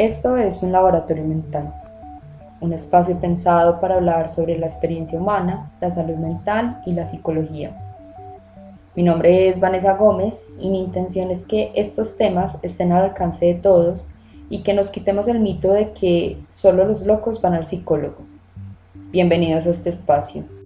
Esto es un laboratorio mental, un espacio pensado para hablar sobre la experiencia humana, la salud mental y la psicología. Mi nombre es Vanessa Gómez y mi intención es que estos temas estén al alcance de todos y que nos quitemos el mito de que solo los locos van al psicólogo. Bienvenidos a este espacio.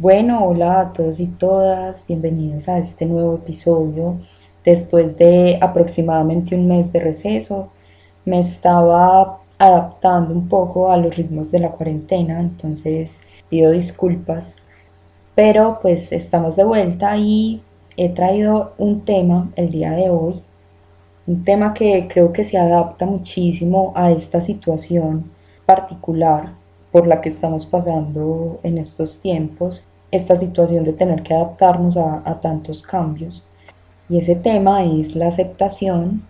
Bueno, hola a todos y todas, bienvenidos a este nuevo episodio. Después de aproximadamente un mes de receso, me estaba adaptando un poco a los ritmos de la cuarentena, entonces pido disculpas, pero pues estamos de vuelta y he traído un tema el día de hoy, un tema que creo que se adapta muchísimo a esta situación particular por la que estamos pasando en estos tiempos esta situación de tener que adaptarnos a, tantos cambios. Y ese tema es la aceptación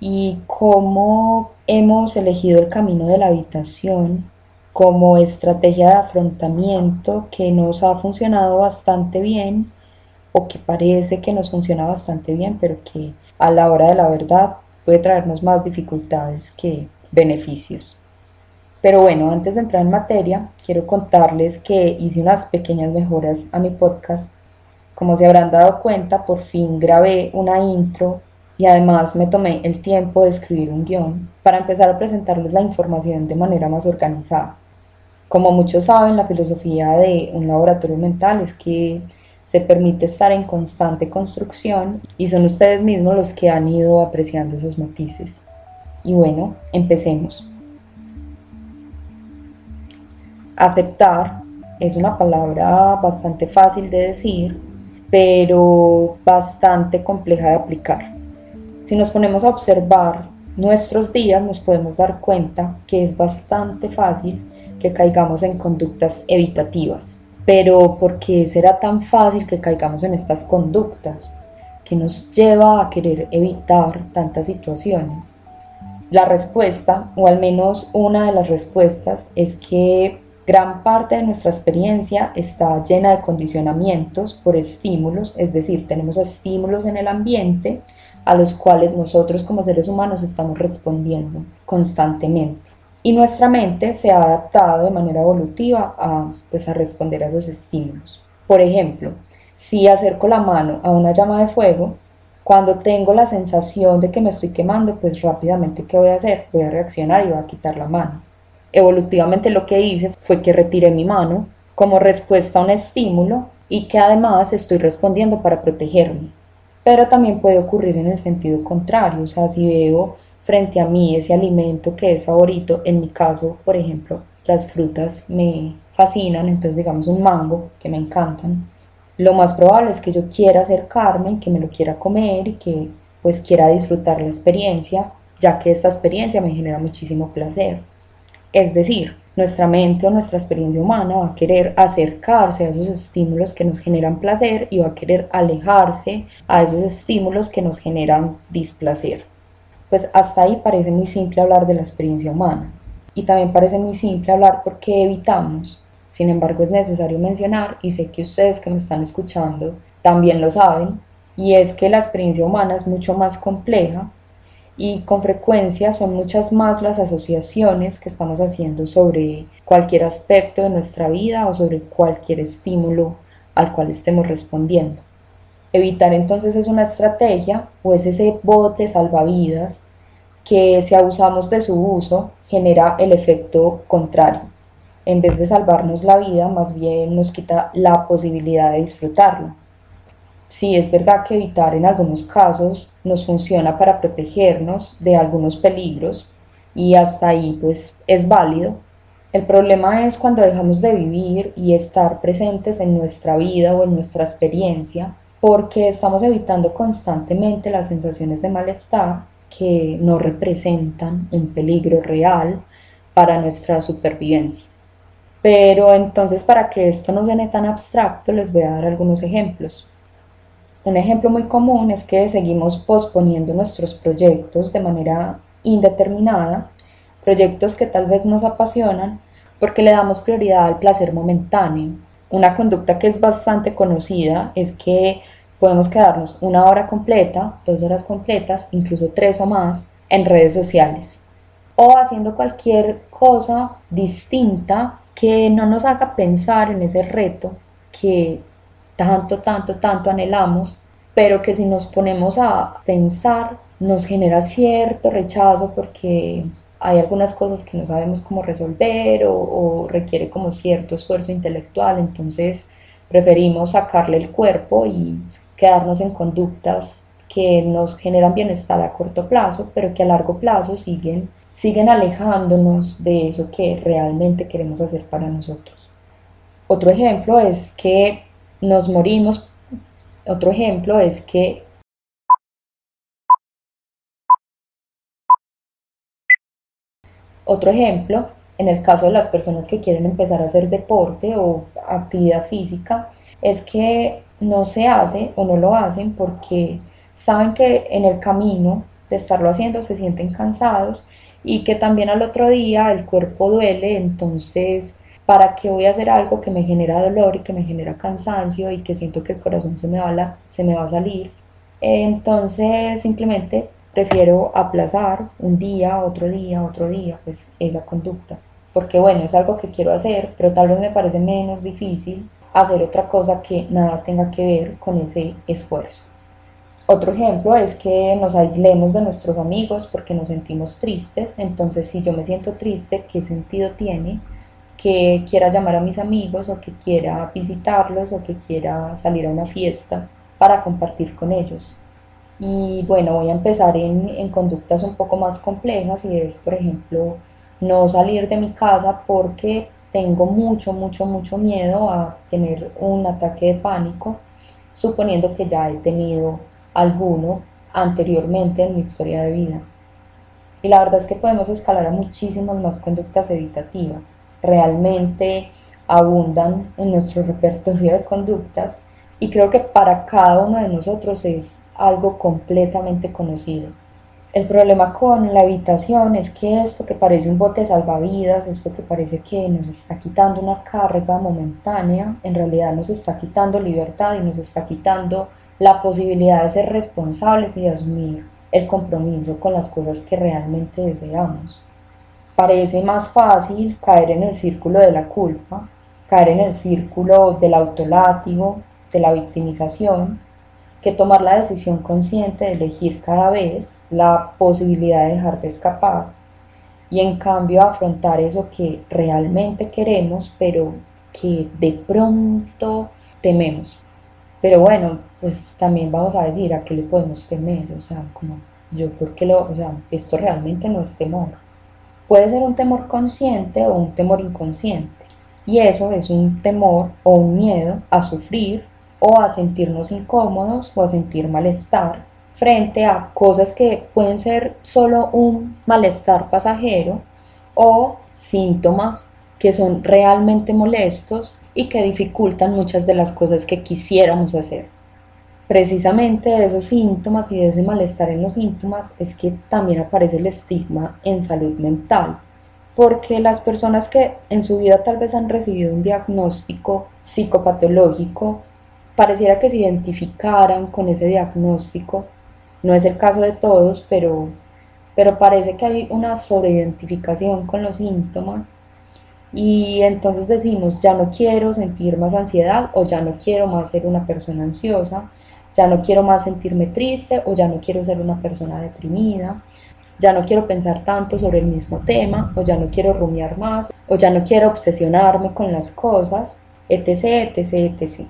y cómo hemos elegido el camino de la habitación como estrategia de afrontamiento que nos ha funcionado bastante bien o que parece que nos funciona bastante bien, pero que a la hora de la verdad puede traernos más dificultades que beneficios. Pero bueno, antes de entrar en materia, quiero contarles que hice unas pequeñas mejoras a mi podcast. Como se habrán dado cuenta, por fin grabé una intro y además me tomé el tiempo de escribir un guion para empezar a presentarles la información de manera más organizada. Como muchos saben, la filosofía de un laboratorio mental es que se permite estar en constante construcción y son ustedes mismos los que han ido apreciando esos matices. Y bueno, empecemos. Aceptar es una palabra bastante fácil de decir, pero bastante compleja de aplicar. Si nos ponemos a observar nuestros días, nos podemos dar cuenta que es bastante fácil que caigamos en conductas evitativas. Pero ¿por qué será tan fácil que caigamos en estas conductas? que nos lleva a querer evitar tantas situaciones? La respuesta, o al menos una de las respuestas, es que Gran parte de nuestra experiencia está llena de condicionamientos por estímulos, es decir, tenemos estímulos en el ambiente a los cuales nosotros como seres humanos estamos respondiendo constantemente. Y nuestra mente se ha adaptado de manera evolutiva a, pues, a responder a esos estímulos. Por ejemplo, si acerco la mano a una llama de fuego, cuando tengo la sensación de que me estoy quemando, pues rápidamente, ¿qué voy a hacer? Voy a reaccionar y voy a quitar la mano. Evolutivamente lo que hice fue que retiré mi mano como respuesta a un estímulo y que además estoy respondiendo para protegerme. Pero también puede ocurrir en el sentido contrario, o sea, si veo frente a mí ese alimento que es favorito, en mi caso, por ejemplo, las frutas me fascinan, entonces digamos un mango que me encantan, lo más probable es que yo quiera acercarme, que me lo quiera comer y que pues quiera disfrutar la experiencia, ya que esta experiencia me genera muchísimo placer. Es decir, nuestra mente o nuestra experiencia humana va a querer acercarse a esos estímulos que nos generan placer y va a querer alejarse a esos estímulos que nos generan displacer. Pues hasta ahí parece muy simple hablar de la experiencia humana. Y también parece muy simple hablar porque evitamos. Sin embargo, es necesario mencionar, y sé que ustedes que me están escuchando también lo saben, y es que la experiencia humana es mucho más compleja y con frecuencia son muchas más las asociaciones que estamos haciendo sobre cualquier aspecto de nuestra vida o sobre cualquier estímulo al cual estemos respondiendo. Evitar entonces es una estrategia o es ese bote salvavidas que si abusamos de su uso genera el efecto contrario. En vez de salvarnos la vida, más bien nos quita la posibilidad de disfrutarla. Sí, es verdad que evitar en algunos casos nos funciona para protegernos de algunos peligros y hasta ahí pues es válido. El problema es cuando dejamos de vivir y estar presentes en nuestra vida o en nuestra experiencia porque estamos evitando constantemente las sensaciones de malestar que no representan un peligro real para nuestra supervivencia. Pero entonces para que esto no suene tan abstracto les voy a dar algunos ejemplos. Un ejemplo muy común es que seguimos posponiendo nuestros proyectos de manera indeterminada, proyectos que tal vez nos apasionan porque le damos prioridad al placer momentáneo. Una conducta que es bastante conocida es que podemos quedarnos una hora completa, dos horas completas, incluso tres o más en redes sociales o haciendo cualquier cosa distinta que no nos haga pensar en ese reto que tanto, tanto, tanto anhelamos, pero que si nos ponemos a pensar nos genera cierto rechazo porque hay algunas cosas que no sabemos cómo resolver o, requiere como cierto esfuerzo intelectual, entonces preferimos sacarle el cuerpo y quedarnos en conductas que nos generan bienestar a corto plazo, pero que a largo plazo siguen siguen alejándonos de eso que realmente queremos hacer para nosotros. Otro ejemplo es que nos morimos, otro ejemplo es que Otro ejemplo, en el caso de las personas que quieren empezar a hacer deporte o actividad física, es que no se hace o no lo hacen porque saben que en el camino de estarlo haciendo se sienten cansados y que también al otro día el cuerpo duele, entonces, ¿para qué voy a hacer algo que me genera dolor y que me genera cansancio y que siento que el corazón se me va a, se me va a salir? Entonces, simplemente prefiero aplazar un día, otro día, otro día, pues esa conducta. Porque bueno, es algo que quiero hacer, pero tal vez me parece menos difícil hacer otra cosa que nada tenga que ver con ese esfuerzo. Otro ejemplo es que nos aislemos de nuestros amigos porque nos sentimos tristes. Entonces, si yo me siento triste, ¿qué sentido tiene que quiera llamar a mis amigos o que quiera visitarlos o que quiera salir a una fiesta para compartir con ellos? Y bueno, voy a empezar en, en conductas un poco más complejas y es, por ejemplo, no salir de mi casa porque tengo mucho, mucho, mucho miedo a tener un ataque de pánico, suponiendo que ya he tenido alguno anteriormente en mi historia de vida. Y la verdad es que podemos escalar a muchísimas más conductas evitativas. Realmente abundan en nuestro repertorio de conductas y creo que para cada uno de nosotros es algo completamente conocido. El problema con la evitación es que esto que parece un bote salvavidas, esto que parece que nos está quitando una carga momentánea, en realidad nos está quitando libertad y nos está quitando la posibilidad de ser responsables y de asumir el compromiso con las cosas que realmente deseamos. Parece más fácil caer en el círculo de la culpa, caer en el círculo del autolátigo, de la victimización, que tomar la decisión consciente de elegir cada vez la posibilidad de dejar de escapar y en cambio afrontar eso que realmente queremos pero que de pronto tememos. Pero bueno, pues también vamos a decir a qué le podemos temer, o sea, como yo porque lo, o sea, esto realmente no es temor. Puede ser un temor consciente o un temor inconsciente. Y eso es un temor o un miedo a sufrir o a sentirnos incómodos o a sentir malestar frente a cosas que pueden ser solo un malestar pasajero o síntomas que son realmente molestos y que dificultan muchas de las cosas que quisiéramos hacer. Precisamente de esos síntomas y de ese malestar en los síntomas es que también aparece el estigma en salud mental, porque las personas que en su vida tal vez han recibido un diagnóstico psicopatológico, pareciera que se identificaran con ese diagnóstico. No es el caso de todos, pero, pero parece que hay una sobreidentificación con los síntomas y entonces decimos, ya no quiero sentir más ansiedad o ya no quiero más ser una persona ansiosa, ya no quiero más sentirme triste o ya no quiero ser una persona deprimida, ya no quiero pensar tanto sobre el mismo tema o ya no quiero rumiar más o ya no quiero obsesionarme con las cosas, etc, etc, etc.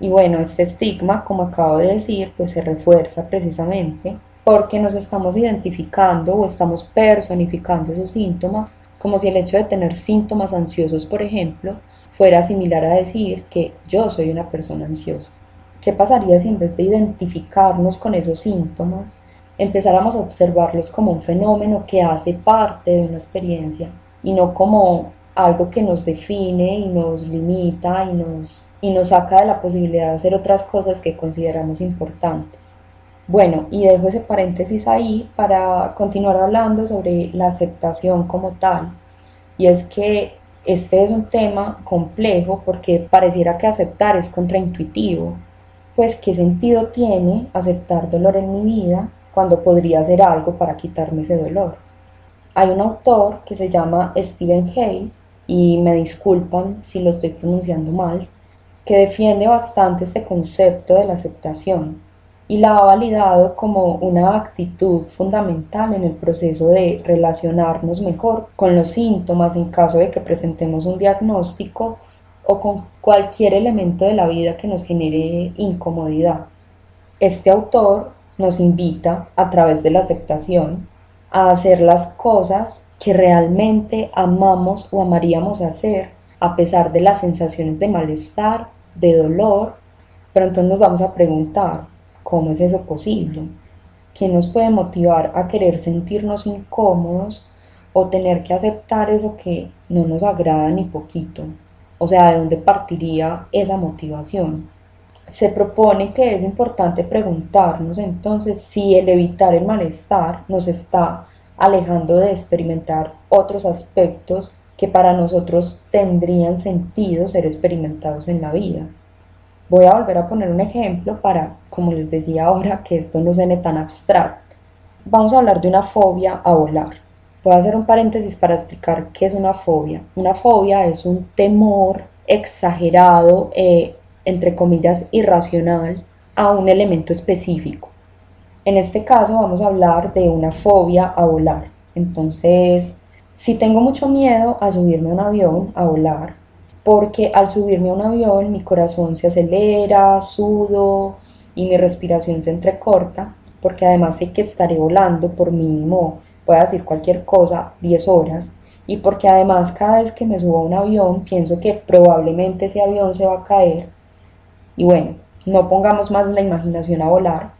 Y bueno, este estigma, como acabo de decir, pues se refuerza precisamente porque nos estamos identificando o estamos personificando esos síntomas como si el hecho de tener síntomas ansiosos, por ejemplo, fuera similar a decir que yo soy una persona ansiosa. ¿Qué pasaría si en vez de identificarnos con esos síntomas, empezáramos a observarlos como un fenómeno que hace parte de una experiencia y no como algo que nos define y nos limita y nos, y nos saca de la posibilidad de hacer otras cosas que consideramos importantes. Bueno, y dejo ese paréntesis ahí para continuar hablando sobre la aceptación como tal. Y es que este es un tema complejo porque pareciera que aceptar es contraintuitivo. Pues, ¿qué sentido tiene aceptar dolor en mi vida cuando podría hacer algo para quitarme ese dolor? Hay un autor que se llama Stephen Hayes, y me disculpan si lo estoy pronunciando mal, que defiende bastante este concepto de la aceptación y la ha validado como una actitud fundamental en el proceso de relacionarnos mejor con los síntomas en caso de que presentemos un diagnóstico o con cualquier elemento de la vida que nos genere incomodidad. Este autor nos invita a través de la aceptación a hacer las cosas que realmente amamos o amaríamos hacer a pesar de las sensaciones de malestar, de dolor, pero entonces nos vamos a preguntar, ¿Cómo es eso posible? ¿Qué nos puede motivar a querer sentirnos incómodos o tener que aceptar eso que no nos agrada ni poquito? O sea, ¿de dónde partiría esa motivación? Se propone que es importante preguntarnos entonces si el evitar el malestar nos está alejando de experimentar otros aspectos que para nosotros tendrían sentido ser experimentados en la vida. Voy a volver a poner un ejemplo para, como les decía ahora, que esto no suene tan abstracto. Vamos a hablar de una fobia a volar. Voy a hacer un paréntesis para explicar qué es una fobia. Una fobia es un temor exagerado, eh, entre comillas, irracional, a un elemento específico. En este caso vamos a hablar de una fobia a volar. Entonces, si tengo mucho miedo a subirme a un avión, a volar, porque al subirme a un avión mi corazón se acelera, sudo y mi respiración se entrecorta, porque además sé que estaré volando por mínimo, puedo decir cualquier cosa, 10 horas, y porque además cada vez que me subo a un avión pienso que probablemente ese avión se va a caer. Y bueno, no pongamos más la imaginación a volar.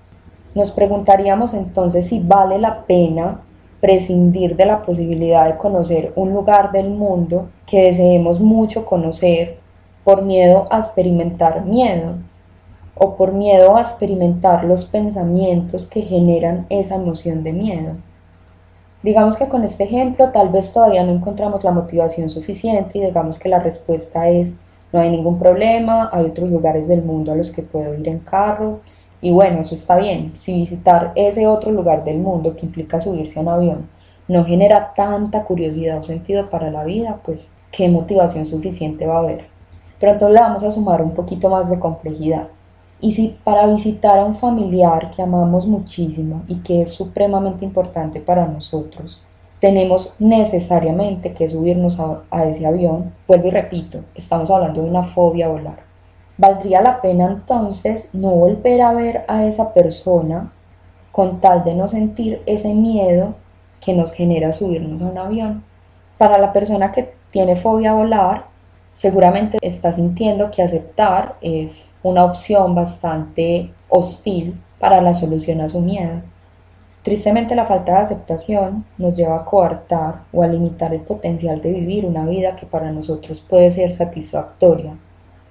Nos preguntaríamos entonces si vale la pena prescindir de la posibilidad de conocer un lugar del mundo que deseemos mucho conocer por miedo a experimentar miedo o por miedo a experimentar los pensamientos que generan esa emoción de miedo. Digamos que con este ejemplo tal vez todavía no encontramos la motivación suficiente y digamos que la respuesta es no hay ningún problema, hay otros lugares del mundo a los que puedo ir en carro, y bueno, eso está bien. Si visitar ese otro lugar del mundo que implica subirse a un avión no genera tanta curiosidad o sentido para la vida, pues qué motivación suficiente va a haber. Pero entonces le vamos a sumar un poquito más de complejidad. Y si para visitar a un familiar que amamos muchísimo y que es supremamente importante para nosotros, tenemos necesariamente que subirnos a, a ese avión, vuelvo y repito, estamos hablando de una fobia a volar. Valdría la pena entonces no volver a ver a esa persona con tal de no sentir ese miedo que nos genera subirnos a un avión. Para la persona que tiene fobia a volar, seguramente está sintiendo que aceptar es una opción bastante hostil para la solución a su miedo. Tristemente la falta de aceptación nos lleva a coartar o a limitar el potencial de vivir una vida que para nosotros puede ser satisfactoria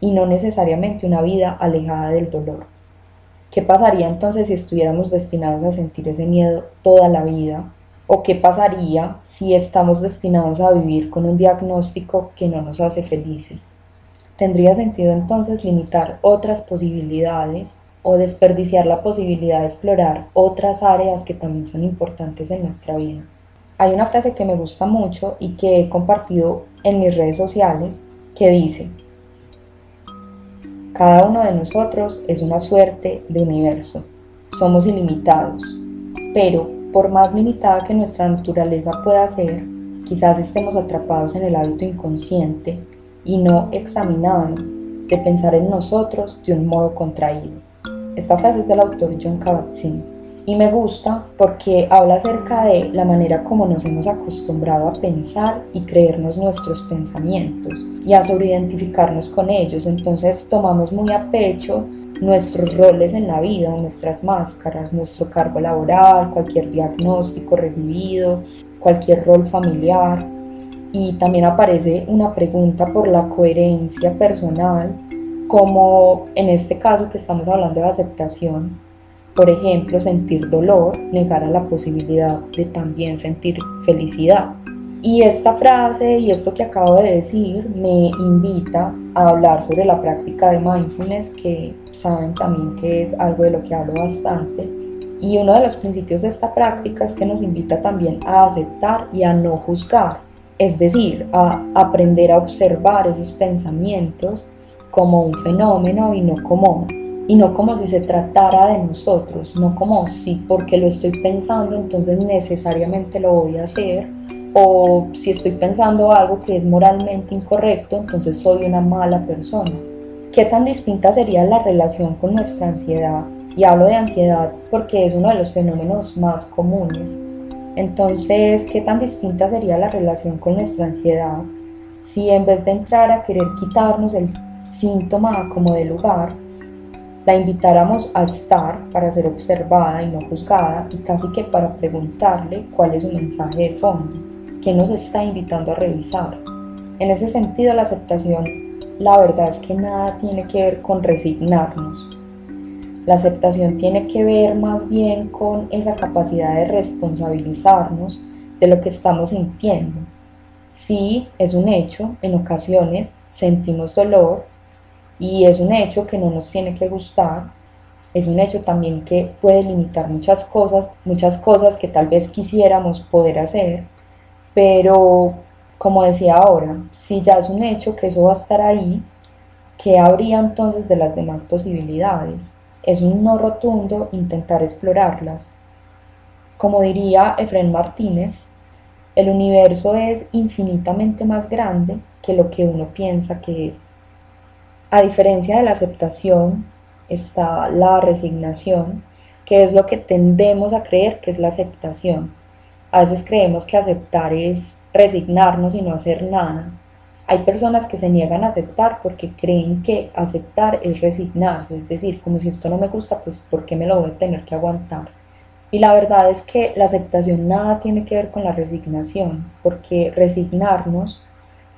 y no necesariamente una vida alejada del dolor. ¿Qué pasaría entonces si estuviéramos destinados a sentir ese miedo toda la vida? ¿O qué pasaría si estamos destinados a vivir con un diagnóstico que no nos hace felices? ¿Tendría sentido entonces limitar otras posibilidades o desperdiciar la posibilidad de explorar otras áreas que también son importantes en nuestra vida? Hay una frase que me gusta mucho y que he compartido en mis redes sociales que dice, cada uno de nosotros es una suerte de universo. Somos ilimitados. Pero, por más limitada que nuestra naturaleza pueda ser, quizás estemos atrapados en el hábito inconsciente y no examinado de pensar en nosotros de un modo contraído. Esta frase es del autor John Kabat-Zinn y me gusta porque habla acerca de la manera como nos hemos acostumbrado a pensar y creernos nuestros pensamientos y a sobreidentificarnos con ellos. Entonces tomamos muy a pecho nuestros roles en la vida, nuestras máscaras, nuestro cargo laboral, cualquier diagnóstico recibido, cualquier rol familiar. y también aparece una pregunta por la coherencia personal, como en este caso que estamos hablando de aceptación, por ejemplo, sentir dolor negara la posibilidad de también sentir felicidad. Y esta frase y esto que acabo de decir me invita a hablar sobre la práctica de mindfulness, que saben también que es algo de lo que hablo bastante. Y uno de los principios de esta práctica es que nos invita también a aceptar y a no juzgar, es decir, a aprender a observar esos pensamientos como un fenómeno y no como y no como si se tratara de nosotros, no como si porque lo estoy pensando entonces necesariamente lo voy a hacer, o si estoy pensando algo que es moralmente incorrecto, entonces soy una mala persona. ¿Qué tan distinta sería la relación con nuestra ansiedad? Y hablo de ansiedad porque es uno de los fenómenos más comunes. Entonces, ¿qué tan distinta sería la relación con nuestra ansiedad si en vez de entrar a querer quitarnos el síntoma como de lugar, la invitáramos a estar para ser observada y no juzgada y casi que para preguntarle cuál es su mensaje de fondo, qué nos está invitando a revisar. En ese sentido, la aceptación, la verdad es que nada tiene que ver con resignarnos. La aceptación tiene que ver más bien con esa capacidad de responsabilizarnos de lo que estamos sintiendo. Sí, es un hecho, en ocasiones sentimos dolor, y es un hecho que no nos tiene que gustar, es un hecho también que puede limitar muchas cosas, muchas cosas que tal vez quisiéramos poder hacer, pero como decía ahora, si ya es un hecho que eso va a estar ahí, ¿qué habría entonces de las demás posibilidades? Es un no rotundo intentar explorarlas. Como diría Efren Martínez, el universo es infinitamente más grande que lo que uno piensa que es. A diferencia de la aceptación, está la resignación, que es lo que tendemos a creer que es la aceptación. A veces creemos que aceptar es resignarnos y no hacer nada. Hay personas que se niegan a aceptar porque creen que aceptar es resignarse, es decir, como si esto no me gusta, pues ¿por qué me lo voy a tener que aguantar? Y la verdad es que la aceptación nada tiene que ver con la resignación, porque resignarnos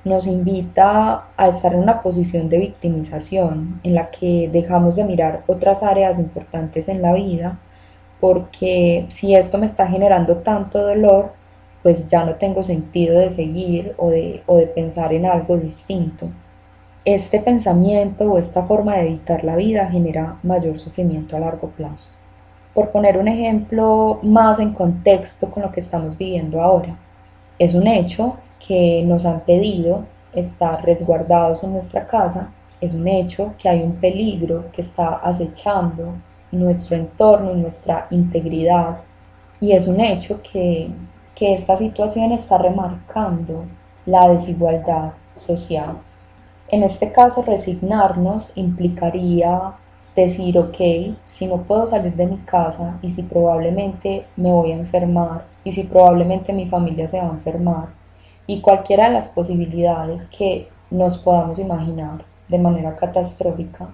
nos invita a estar en una posición de victimización en la que dejamos de mirar otras áreas importantes en la vida porque si esto me está generando tanto dolor, pues ya no tengo sentido de seguir o de, o de pensar en algo distinto. Este pensamiento o esta forma de evitar la vida genera mayor sufrimiento a largo plazo. Por poner un ejemplo más en contexto con lo que estamos viviendo ahora, es un hecho que nos han pedido estar resguardados en nuestra casa. Es un hecho que hay un peligro que está acechando nuestro entorno, nuestra integridad. Y es un hecho que, que esta situación está remarcando la desigualdad social. En este caso, resignarnos implicaría decir, ok, si no puedo salir de mi casa y si probablemente me voy a enfermar y si probablemente mi familia se va a enfermar, y cualquiera de las posibilidades que nos podamos imaginar de manera catastrófica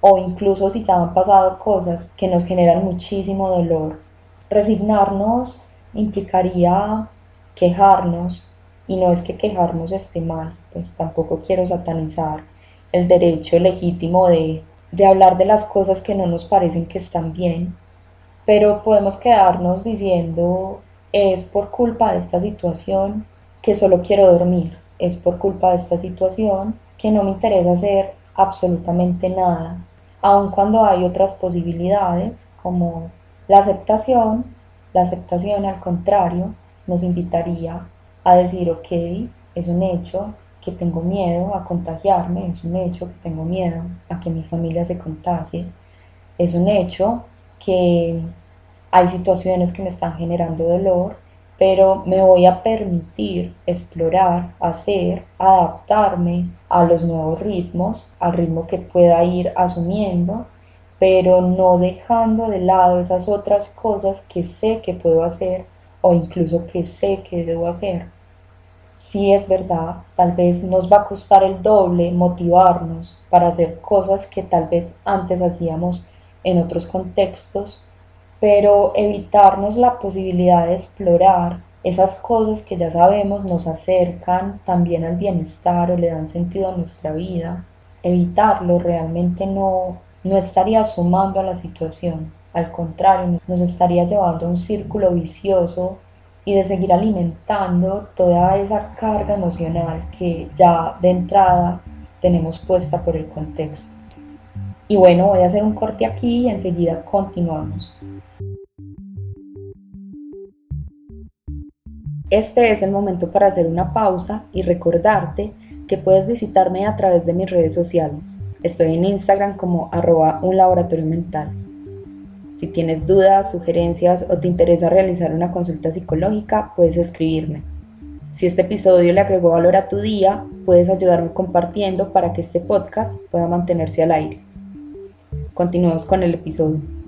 o incluso si ya han pasado cosas que nos generan muchísimo dolor. Resignarnos implicaría quejarnos y no es que quejarnos esté mal, pues tampoco quiero satanizar el derecho legítimo de, de hablar de las cosas que no nos parecen que están bien, pero podemos quedarnos diciendo es por culpa de esta situación que solo quiero dormir. Es por culpa de esta situación que no me interesa hacer absolutamente nada, aun cuando hay otras posibilidades como la aceptación. La aceptación, al contrario, nos invitaría a decir, ok, es un hecho que tengo miedo a contagiarme, es un hecho que tengo miedo a que mi familia se contagie, es un hecho que hay situaciones que me están generando dolor pero me voy a permitir explorar, hacer, adaptarme a los nuevos ritmos, al ritmo que pueda ir asumiendo, pero no dejando de lado esas otras cosas que sé que puedo hacer o incluso que sé que debo hacer. Si es verdad, tal vez nos va a costar el doble motivarnos para hacer cosas que tal vez antes hacíamos en otros contextos pero evitarnos la posibilidad de explorar esas cosas que ya sabemos nos acercan también al bienestar o le dan sentido a nuestra vida, evitarlo realmente no, no estaría sumando a la situación, al contrario, nos estaría llevando a un círculo vicioso y de seguir alimentando toda esa carga emocional que ya de entrada tenemos puesta por el contexto. Y bueno, voy a hacer un corte aquí y enseguida continuamos. Este es el momento para hacer una pausa y recordarte que puedes visitarme a través de mis redes sociales. Estoy en Instagram como arroba un laboratorio mental. Si tienes dudas, sugerencias o te interesa realizar una consulta psicológica, puedes escribirme. Si este episodio le agregó valor a tu día, puedes ayudarme compartiendo para que este podcast pueda mantenerse al aire. Continuemos con el episodio.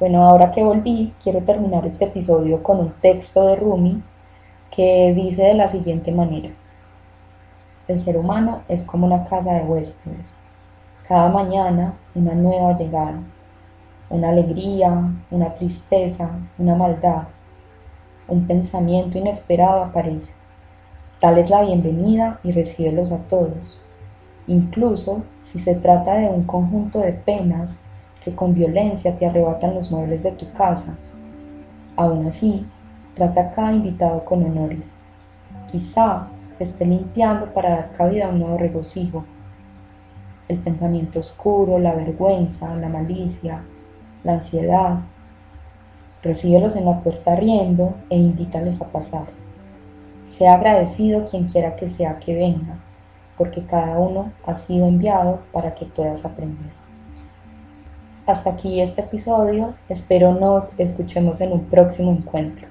Bueno, ahora que volví, quiero terminar este episodio con un texto de Rumi que dice de la siguiente manera. El ser humano es como una casa de huéspedes. Cada mañana una nueva llegada, una alegría, una tristeza, una maldad, un pensamiento inesperado aparece. Tal es la bienvenida y recíbelos a todos, incluso si se trata de un conjunto de penas que con violencia te arrebatan los muebles de tu casa. Aún así, trata a cada invitado con honores. Quizá te esté limpiando para dar cabida a un nuevo regocijo. El pensamiento oscuro, la vergüenza, la malicia, la ansiedad. Recíbelos en la puerta riendo e invítales a pasar. Sea agradecido quien quiera que sea que venga, porque cada uno ha sido enviado para que puedas aprender. Hasta aquí este episodio, espero nos escuchemos en un próximo encuentro.